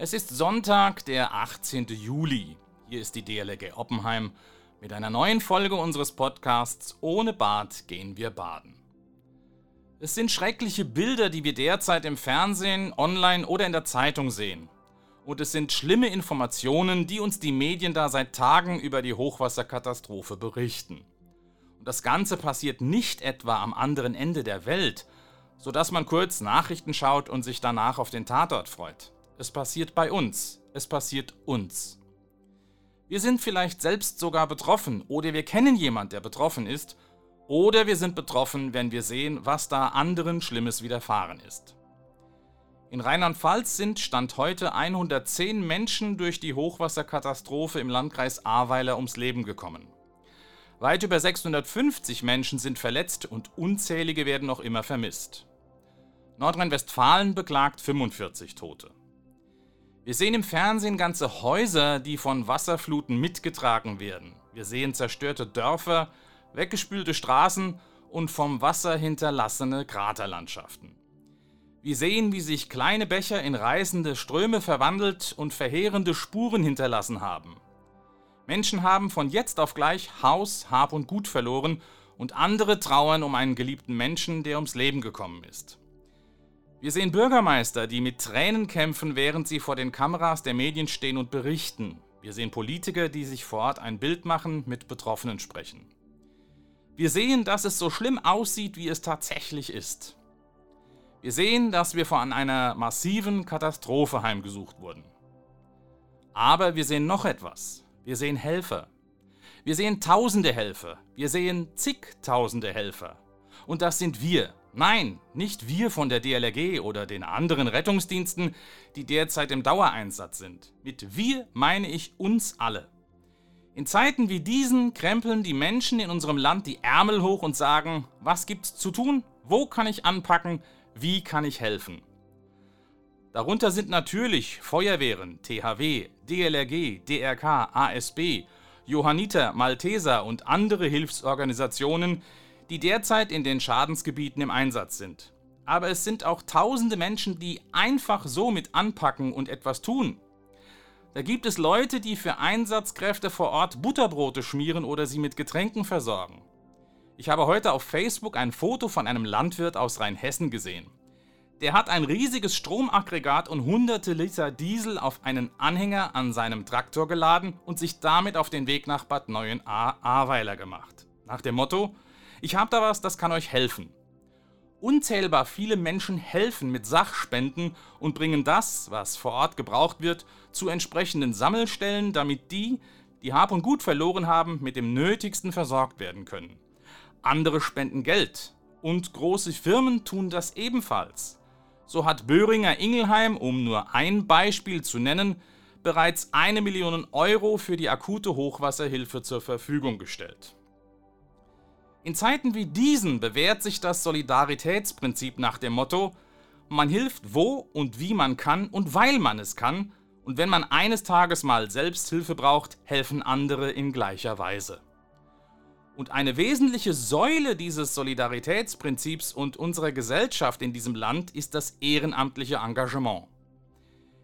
Es ist Sonntag, der 18. Juli. Hier ist die DLRG Oppenheim mit einer neuen Folge unseres Podcasts Ohne Bad gehen wir baden. Es sind schreckliche Bilder, die wir derzeit im Fernsehen, online oder in der Zeitung sehen. Und es sind schlimme Informationen, die uns die Medien da seit Tagen über die Hochwasserkatastrophe berichten. Und das Ganze passiert nicht etwa am anderen Ende der Welt, sodass man kurz Nachrichten schaut und sich danach auf den Tatort freut. Es passiert bei uns. Es passiert uns. Wir sind vielleicht selbst sogar betroffen oder wir kennen jemand, der betroffen ist. Oder wir sind betroffen, wenn wir sehen, was da anderen Schlimmes widerfahren ist. In Rheinland-Pfalz sind Stand heute 110 Menschen durch die Hochwasserkatastrophe im Landkreis Ahrweiler ums Leben gekommen. Weit über 650 Menschen sind verletzt und unzählige werden noch immer vermisst. Nordrhein-Westfalen beklagt 45 Tote. Wir sehen im Fernsehen ganze Häuser, die von Wasserfluten mitgetragen werden. Wir sehen zerstörte Dörfer, weggespülte Straßen und vom Wasser hinterlassene Kraterlandschaften. Wir sehen, wie sich kleine Becher in reißende Ströme verwandelt und verheerende Spuren hinterlassen haben. Menschen haben von jetzt auf gleich Haus, Hab und Gut verloren und andere trauern um einen geliebten Menschen, der ums Leben gekommen ist. Wir sehen Bürgermeister, die mit Tränen kämpfen, während sie vor den Kameras der Medien stehen und berichten. Wir sehen Politiker, die sich vor Ort ein Bild machen, mit Betroffenen sprechen. Wir sehen, dass es so schlimm aussieht, wie es tatsächlich ist. Wir sehen, dass wir von einer massiven Katastrophe heimgesucht wurden. Aber wir sehen noch etwas. Wir sehen Helfer. Wir sehen tausende Helfer. Wir sehen zigtausende Helfer. Und das sind wir, Nein, nicht wir von der DLRG oder den anderen Rettungsdiensten, die derzeit im Dauereinsatz sind. Mit wir meine ich uns alle. In Zeiten wie diesen krempeln die Menschen in unserem Land die Ärmel hoch und sagen, was gibt's zu tun? Wo kann ich anpacken? Wie kann ich helfen? Darunter sind natürlich Feuerwehren, THW, DLRG, DRK, ASB, Johanniter, Malteser und andere Hilfsorganisationen, die derzeit in den Schadensgebieten im Einsatz sind. Aber es sind auch tausende Menschen, die einfach so mit anpacken und etwas tun. Da gibt es Leute, die für Einsatzkräfte vor Ort Butterbrote schmieren oder sie mit Getränken versorgen. Ich habe heute auf Facebook ein Foto von einem Landwirt aus Rheinhessen gesehen. Der hat ein riesiges Stromaggregat und hunderte Liter Diesel auf einen Anhänger an seinem Traktor geladen und sich damit auf den Weg nach Bad Neuenahr-Ahrweiler gemacht. Nach dem Motto, ich habe da was, das kann euch helfen. Unzählbar viele Menschen helfen mit Sachspenden und bringen das, was vor Ort gebraucht wird, zu entsprechenden Sammelstellen, damit die, die Hab und Gut verloren haben, mit dem Nötigsten versorgt werden können. Andere spenden Geld und große Firmen tun das ebenfalls. So hat Böhringer Ingelheim, um nur ein Beispiel zu nennen, bereits eine Million Euro für die akute Hochwasserhilfe zur Verfügung gestellt. In Zeiten wie diesen bewährt sich das Solidaritätsprinzip nach dem Motto, man hilft wo und wie man kann und weil man es kann, und wenn man eines Tages mal Selbsthilfe braucht, helfen andere in gleicher Weise. Und eine wesentliche Säule dieses Solidaritätsprinzips und unserer Gesellschaft in diesem Land ist das ehrenamtliche Engagement.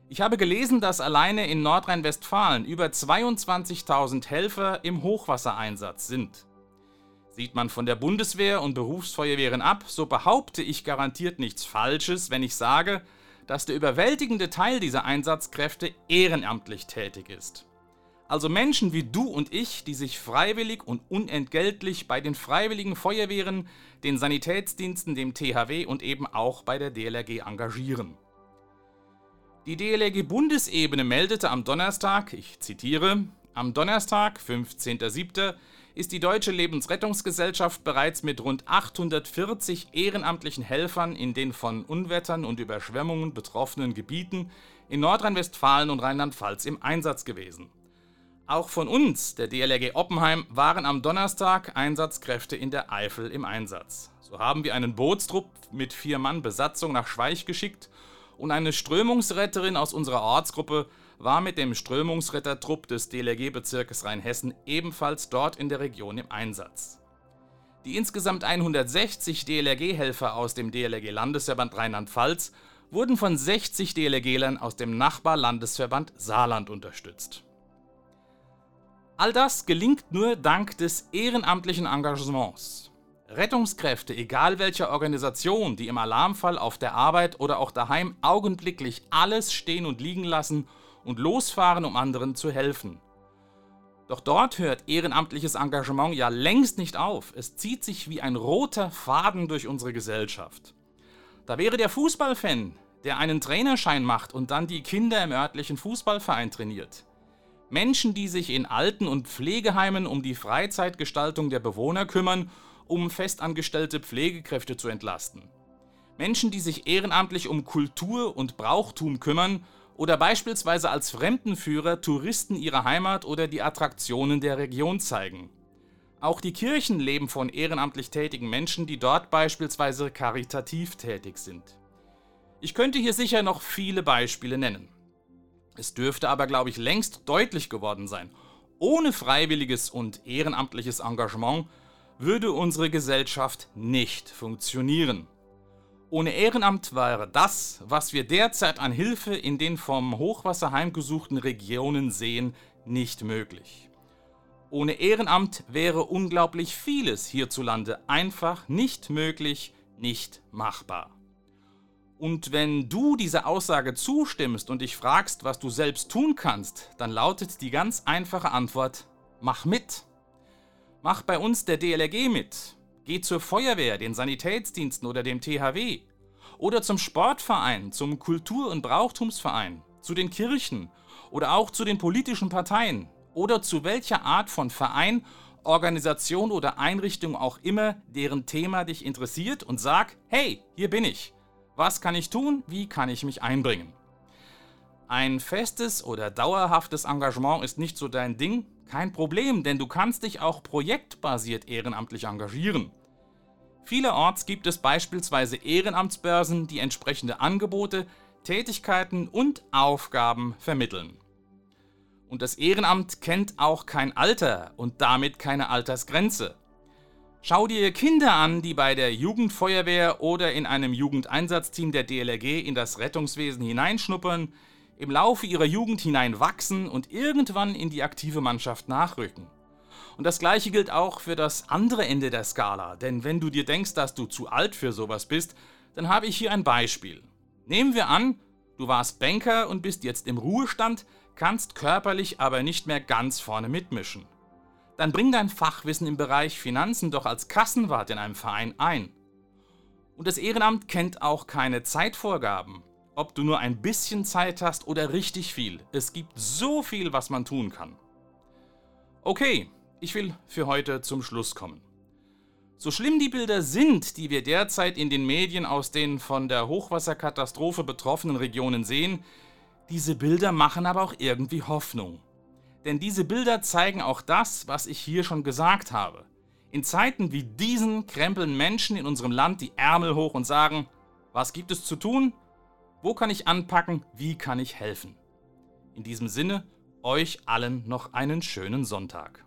Ich habe gelesen, dass alleine in Nordrhein-Westfalen über 22.000 Helfer im Hochwassereinsatz sind. Sieht man von der Bundeswehr und Berufsfeuerwehren ab, so behaupte ich garantiert nichts Falsches, wenn ich sage, dass der überwältigende Teil dieser Einsatzkräfte ehrenamtlich tätig ist. Also Menschen wie du und ich, die sich freiwillig und unentgeltlich bei den freiwilligen Feuerwehren, den Sanitätsdiensten, dem THW und eben auch bei der DLRG engagieren. Die DLRG Bundesebene meldete am Donnerstag, ich zitiere, am Donnerstag, 15.07., ist die Deutsche Lebensrettungsgesellschaft bereits mit rund 840 ehrenamtlichen Helfern in den von Unwettern und Überschwemmungen betroffenen Gebieten in Nordrhein-Westfalen und Rheinland-Pfalz im Einsatz gewesen. Auch von uns, der DLRG Oppenheim, waren am Donnerstag Einsatzkräfte in der Eifel im Einsatz. So haben wir einen Bootstrupp mit vier Mann Besatzung nach Schweich geschickt und eine Strömungsretterin aus unserer Ortsgruppe war mit dem Strömungsrettertrupp des DLRG-Bezirkes Rheinhessen ebenfalls dort in der Region im Einsatz. Die insgesamt 160 DLRG-Helfer aus dem DLRG-Landesverband Rheinland-Pfalz wurden von 60 DLRGlern aus dem Nachbarlandesverband Saarland unterstützt. All das gelingt nur dank des ehrenamtlichen Engagements. Rettungskräfte, egal welcher Organisation, die im Alarmfall auf der Arbeit oder auch daheim augenblicklich alles stehen und liegen lassen und losfahren, um anderen zu helfen. Doch dort hört ehrenamtliches Engagement ja längst nicht auf. Es zieht sich wie ein roter Faden durch unsere Gesellschaft. Da wäre der Fußballfan, der einen Trainerschein macht und dann die Kinder im örtlichen Fußballverein trainiert. Menschen, die sich in Alten- und Pflegeheimen um die Freizeitgestaltung der Bewohner kümmern, um festangestellte Pflegekräfte zu entlasten. Menschen, die sich ehrenamtlich um Kultur und Brauchtum kümmern oder beispielsweise als Fremdenführer Touristen ihre Heimat oder die Attraktionen der Region zeigen. Auch die Kirchen leben von ehrenamtlich tätigen Menschen, die dort beispielsweise karitativ tätig sind. Ich könnte hier sicher noch viele Beispiele nennen. Es dürfte aber, glaube ich, längst deutlich geworden sein. Ohne freiwilliges und ehrenamtliches Engagement würde unsere Gesellschaft nicht funktionieren. Ohne Ehrenamt wäre das, was wir derzeit an Hilfe in den vom Hochwasser heimgesuchten Regionen sehen, nicht möglich. Ohne Ehrenamt wäre unglaublich vieles hierzulande einfach nicht möglich, nicht machbar. Und wenn du dieser Aussage zustimmst und dich fragst, was du selbst tun kannst, dann lautet die ganz einfache Antwort, mach mit. Mach bei uns der DLRG mit. Geh zur Feuerwehr, den Sanitätsdiensten oder dem THW. Oder zum Sportverein, zum Kultur- und Brauchtumsverein, zu den Kirchen oder auch zu den politischen Parteien oder zu welcher Art von Verein, Organisation oder Einrichtung auch immer, deren Thema dich interessiert und sag, hey, hier bin ich. Was kann ich tun? Wie kann ich mich einbringen? Ein festes oder dauerhaftes Engagement ist nicht so dein Ding, kein Problem, denn du kannst dich auch projektbasiert ehrenamtlich engagieren. Vielerorts gibt es beispielsweise Ehrenamtsbörsen, die entsprechende Angebote, Tätigkeiten und Aufgaben vermitteln. Und das Ehrenamt kennt auch kein Alter und damit keine Altersgrenze. Schau dir Kinder an, die bei der Jugendfeuerwehr oder in einem Jugendeinsatzteam der DLRG in das Rettungswesen hineinschnuppern, im Laufe ihrer Jugend hinein wachsen und irgendwann in die aktive Mannschaft nachrücken. Und das gleiche gilt auch für das andere Ende der Skala, denn wenn du dir denkst, dass du zu alt für sowas bist, dann habe ich hier ein Beispiel. Nehmen wir an, du warst Banker und bist jetzt im Ruhestand, kannst körperlich aber nicht mehr ganz vorne mitmischen. Dann bring dein Fachwissen im Bereich Finanzen doch als Kassenwart in einem Verein ein. Und das Ehrenamt kennt auch keine Zeitvorgaben ob du nur ein bisschen Zeit hast oder richtig viel. Es gibt so viel, was man tun kann. Okay, ich will für heute zum Schluss kommen. So schlimm die Bilder sind, die wir derzeit in den Medien aus den von der Hochwasserkatastrophe betroffenen Regionen sehen, diese Bilder machen aber auch irgendwie Hoffnung. Denn diese Bilder zeigen auch das, was ich hier schon gesagt habe. In Zeiten wie diesen krempeln Menschen in unserem Land die Ärmel hoch und sagen, was gibt es zu tun? Wo kann ich anpacken? Wie kann ich helfen? In diesem Sinne, euch allen noch einen schönen Sonntag.